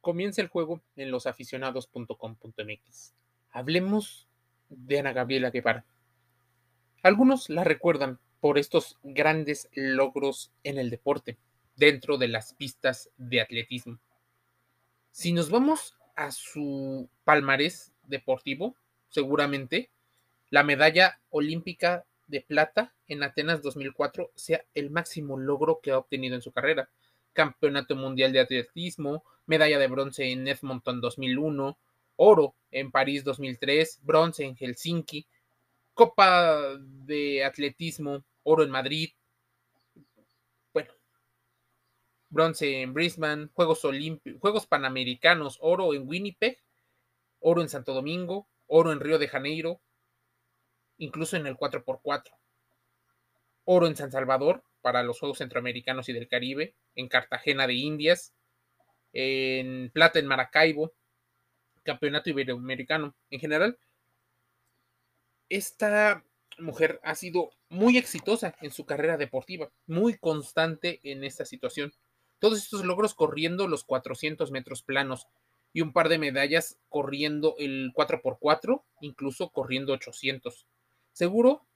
comienza el juego en losaficionados.com.mx. Hablemos de Ana Gabriela Guevara. Algunos la recuerdan por estos grandes logros en el deporte, dentro de las pistas de atletismo. Si nos vamos a su palmarés deportivo, seguramente la medalla olímpica de plata en Atenas 2004 sea el máximo logro que ha obtenido en su carrera. Campeonato Mundial de Atletismo, medalla de bronce en Edmonton 2001, oro en París 2003, bronce en Helsinki, Copa de Atletismo, oro en Madrid, bueno, bronce en Brisbane, Juegos Juegos Panamericanos, oro en Winnipeg, oro en Santo Domingo, oro en Río de Janeiro, incluso en el 4x4. Oro en San Salvador para los Juegos Centroamericanos y del Caribe, en Cartagena de Indias, en plata en Maracaibo, Campeonato Iberoamericano. En general, esta mujer ha sido muy exitosa en su carrera deportiva, muy constante en esta situación. Todos estos logros corriendo los 400 metros planos y un par de medallas corriendo el 4x4, incluso corriendo 800. Seguro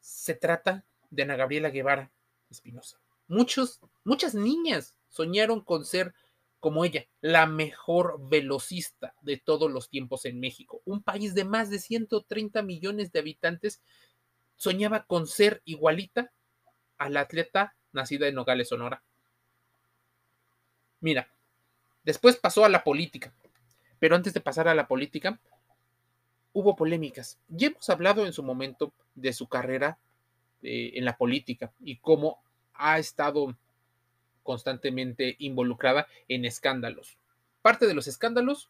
se trata de Ana Gabriela Guevara Espinosa. Muchos, muchas niñas soñaron con ser como ella, la mejor velocista de todos los tiempos en México. Un país de más de 130 millones de habitantes soñaba con ser igualita a la atleta nacida en Nogales, Sonora. Mira, después pasó a la política, pero antes de pasar a la política, hubo polémicas. Ya hemos hablado en su momento de su carrera eh, en la política y cómo ha estado constantemente involucrada en escándalos. Parte de los escándalos,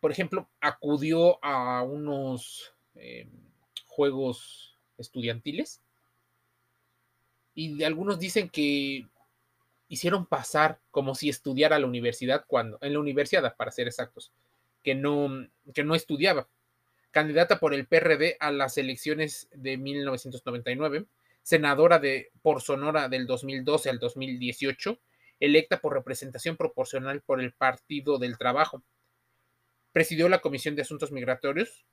por ejemplo, acudió a unos eh, juegos estudiantiles y algunos dicen que hicieron pasar como si estudiara la universidad cuando en la universidad para ser exactos que no que no estudiaba candidata por el PRD a las elecciones de 1999 senadora de, por Sonora del 2012 al 2018, electa por representación proporcional por el Partido del Trabajo. Presidió la Comisión de Asuntos Migratorios,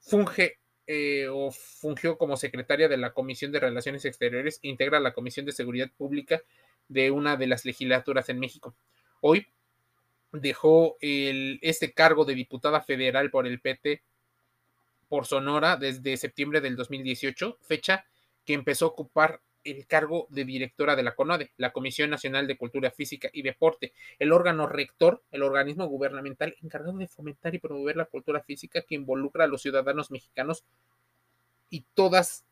funge eh, o fungió como secretaria de la Comisión de Relaciones Exteriores e integra la Comisión de Seguridad Pública de una de las legislaturas en México. Hoy dejó este cargo de diputada federal por el PT por Sonora desde septiembre del 2018, fecha que empezó a ocupar el cargo de directora de la CONADE, la Comisión Nacional de Cultura Física y Deporte, el órgano rector, el organismo gubernamental encargado de fomentar y promover la cultura física que involucra a los ciudadanos mexicanos y todas,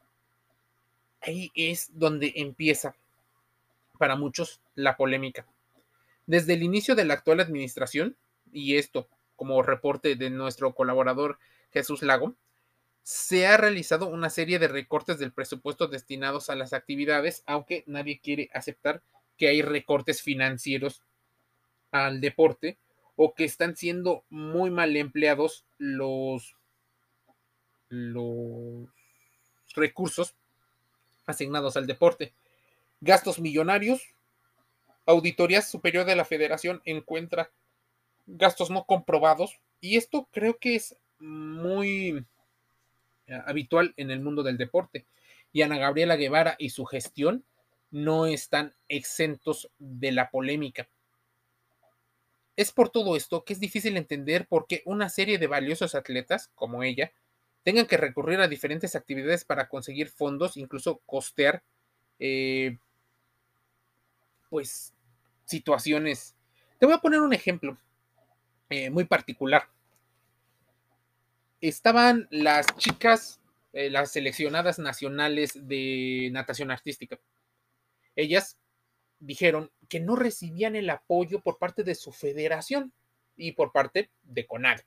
ahí es donde empieza para muchos la polémica. Desde el inicio de la actual administración, y esto como reporte de nuestro colaborador Jesús Lago, se ha realizado una serie de recortes del presupuesto destinados a las actividades, aunque nadie quiere aceptar que hay recortes financieros al deporte o que están siendo muy mal empleados los, los recursos asignados al deporte. Gastos millonarios. Auditoría Superior de la Federación encuentra gastos no comprobados y esto creo que es muy habitual en el mundo del deporte. Y Ana Gabriela Guevara y su gestión no están exentos de la polémica. Es por todo esto que es difícil entender por qué una serie de valiosos atletas como ella tengan que recurrir a diferentes actividades para conseguir fondos, incluso costear, eh, pues, situaciones. Te voy a poner un ejemplo eh, muy particular estaban las chicas, eh, las seleccionadas nacionales de natación artística. Ellas dijeron que no recibían el apoyo por parte de su federación y por parte de CONAD.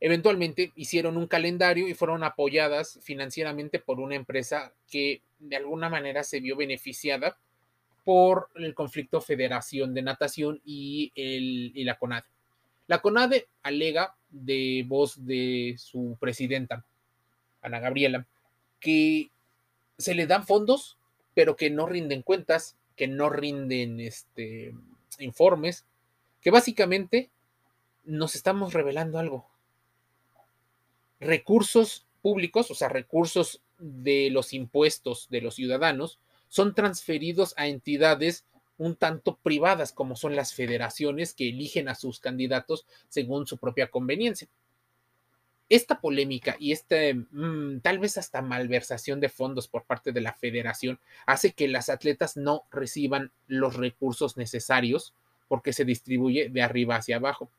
Eventualmente hicieron un calendario y fueron apoyadas financieramente por una empresa que de alguna manera se vio beneficiada por el conflicto Federación de Natación y, el, y la CONAD. La CONADE alega de voz de su presidenta, Ana Gabriela, que se le dan fondos, pero que no rinden cuentas, que no rinden este, informes, que básicamente nos estamos revelando algo. Recursos públicos, o sea, recursos de los impuestos de los ciudadanos, son transferidos a entidades un tanto privadas, como son las federaciones que eligen a sus candidatos según su propia conveniencia. Esta polémica y esta mm, tal vez hasta malversación de fondos por parte de la federación hace que las atletas no reciban los recursos necesarios porque se distribuye de arriba hacia abajo.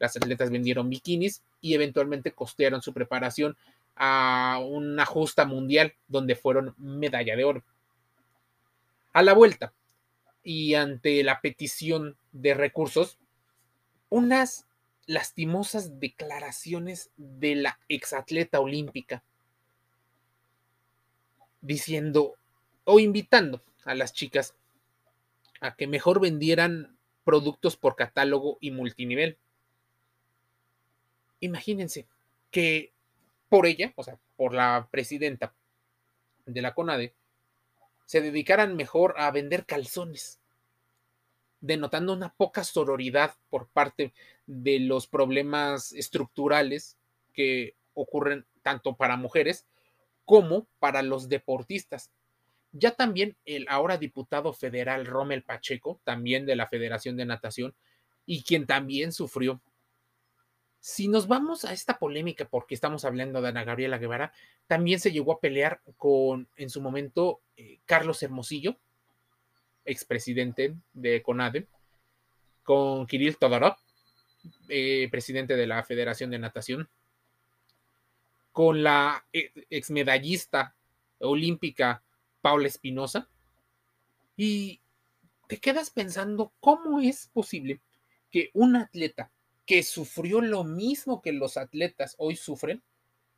Las atletas vendieron bikinis y eventualmente costearon su preparación a una justa mundial donde fueron medalla de oro. A la vuelta y ante la petición de recursos, unas lastimosas declaraciones de la exatleta olímpica diciendo o invitando a las chicas a que mejor vendieran productos por catálogo y multinivel. Imagínense que por ella, o sea, por la presidenta de la CONADE, se dedicaran mejor a vender calzones, denotando una poca sororidad por parte de los problemas estructurales que ocurren tanto para mujeres como para los deportistas. Ya también el ahora diputado federal Rommel Pacheco, también de la Federación de Natación, y quien también sufrió. Si nos vamos a esta polémica, porque estamos hablando de Ana Gabriela Guevara, también se llegó a pelear con, en su momento, eh, Carlos Hermosillo, expresidente de CONADE, con Kirill Todorov, eh, presidente de la Federación de Natación, con la eh, exmedallista olímpica Paula Espinosa, y te quedas pensando cómo es posible que un atleta que sufrió lo mismo que los atletas hoy sufren,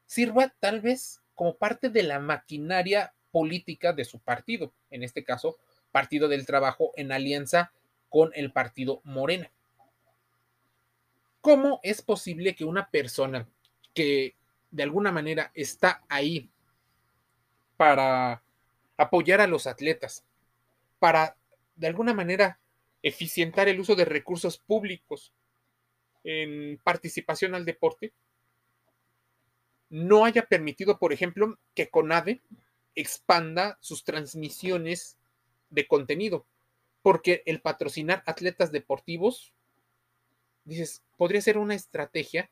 sirva tal vez como parte de la maquinaria política de su partido, en este caso, Partido del Trabajo en alianza con el partido Morena. ¿Cómo es posible que una persona que de alguna manera está ahí para apoyar a los atletas, para de alguna manera eficientar el uso de recursos públicos en participación al deporte, no haya permitido, por ejemplo, que CONADE expanda sus transmisiones de contenido, porque el patrocinar atletas deportivos dices, podría ser una estrategia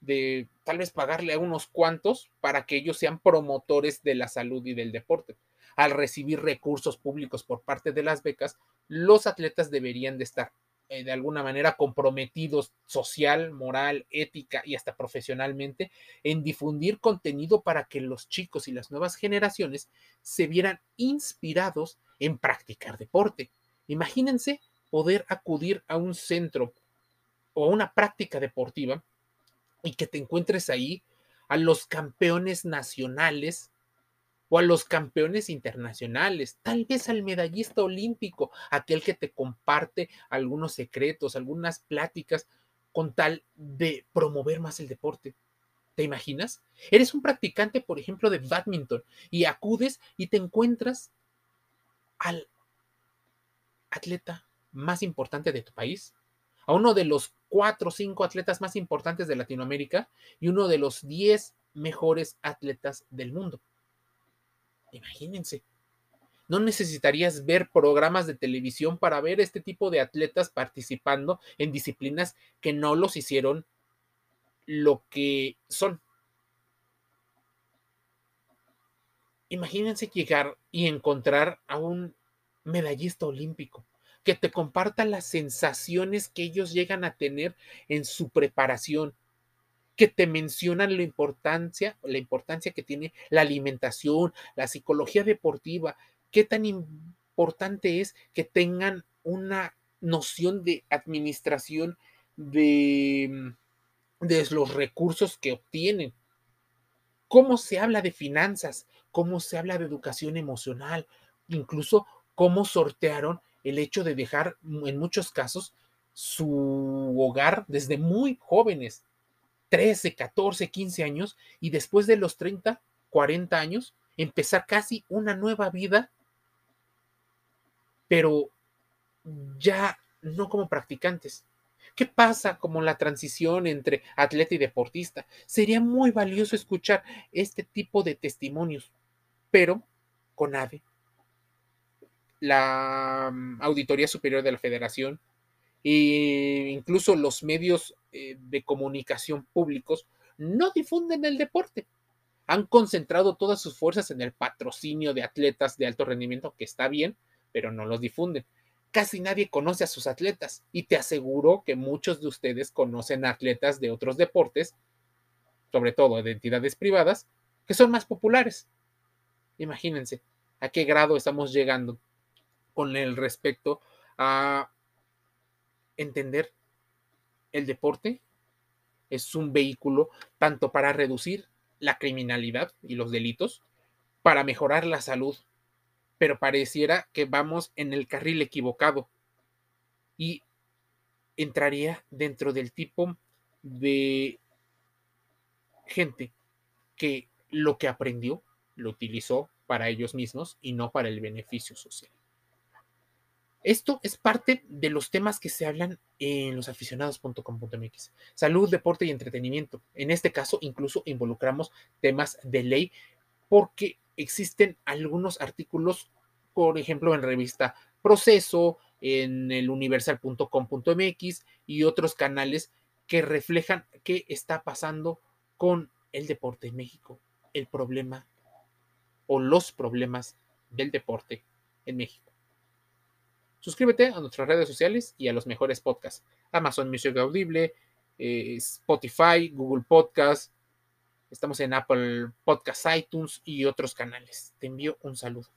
de tal vez pagarle a unos cuantos para que ellos sean promotores de la salud y del deporte. Al recibir recursos públicos por parte de las becas, los atletas deberían de estar eh, de alguna manera comprometidos social, moral, ética y hasta profesionalmente en difundir contenido para que los chicos y las nuevas generaciones se vieran inspirados en practicar deporte. Imagínense poder acudir a un centro o una práctica deportiva y que te encuentres ahí a los campeones nacionales o a los campeones internacionales, tal vez al medallista olímpico, aquel que te comparte algunos secretos, algunas pláticas con tal de promover más el deporte. ¿Te imaginas? Eres un practicante, por ejemplo, de badminton y acudes y te encuentras al atleta más importante de tu país, a uno de los cuatro o cinco atletas más importantes de Latinoamérica y uno de los diez mejores atletas del mundo. Imagínense. No necesitarías ver programas de televisión para ver este tipo de atletas participando en disciplinas que no los hicieron lo que son. Imagínense llegar y encontrar a un medallista olímpico que te comparta las sensaciones que ellos llegan a tener en su preparación, que te mencionan la importancia, la importancia que tiene la alimentación, la psicología deportiva, qué tan importante es que tengan una noción de administración de, de los recursos que obtienen. Cómo se habla de finanzas, cómo se habla de educación emocional, incluso cómo sortearon el hecho de dejar en muchos casos su hogar desde muy jóvenes, 13, 14, 15 años, y después de los 30, 40 años, empezar casi una nueva vida, pero ya no como practicantes, ¿Qué pasa como la transición entre atleta y deportista? Sería muy valioso escuchar este tipo de testimonios, pero con AVE, la mm, Auditoría Superior de la Federación e incluso los medios eh, de comunicación públicos no difunden el deporte. Han concentrado todas sus fuerzas en el patrocinio de atletas de alto rendimiento, que está bien, pero no los difunden. Casi nadie conoce a sus atletas y te aseguro que muchos de ustedes conocen atletas de otros deportes, sobre todo de entidades privadas, que son más populares. Imagínense a qué grado estamos llegando con el respecto a entender el deporte es un vehículo tanto para reducir la criminalidad y los delitos, para mejorar la salud, pero pareciera que vamos en el carril equivocado y entraría dentro del tipo de gente que lo que aprendió lo utilizó para ellos mismos y no para el beneficio social. Esto es parte de los temas que se hablan en losaficionados.com.mx. Salud, deporte y entretenimiento. En este caso, incluso involucramos temas de ley porque existen algunos artículos, por ejemplo, en revista Proceso, en el universal.com.mx y otros canales que reflejan qué está pasando con el deporte en México, el problema o los problemas del deporte en México. Suscríbete a nuestras redes sociales y a los mejores podcasts. Amazon Music Audible, eh, Spotify, Google Podcast. Estamos en Apple Podcasts, iTunes y otros canales. Te envío un saludo.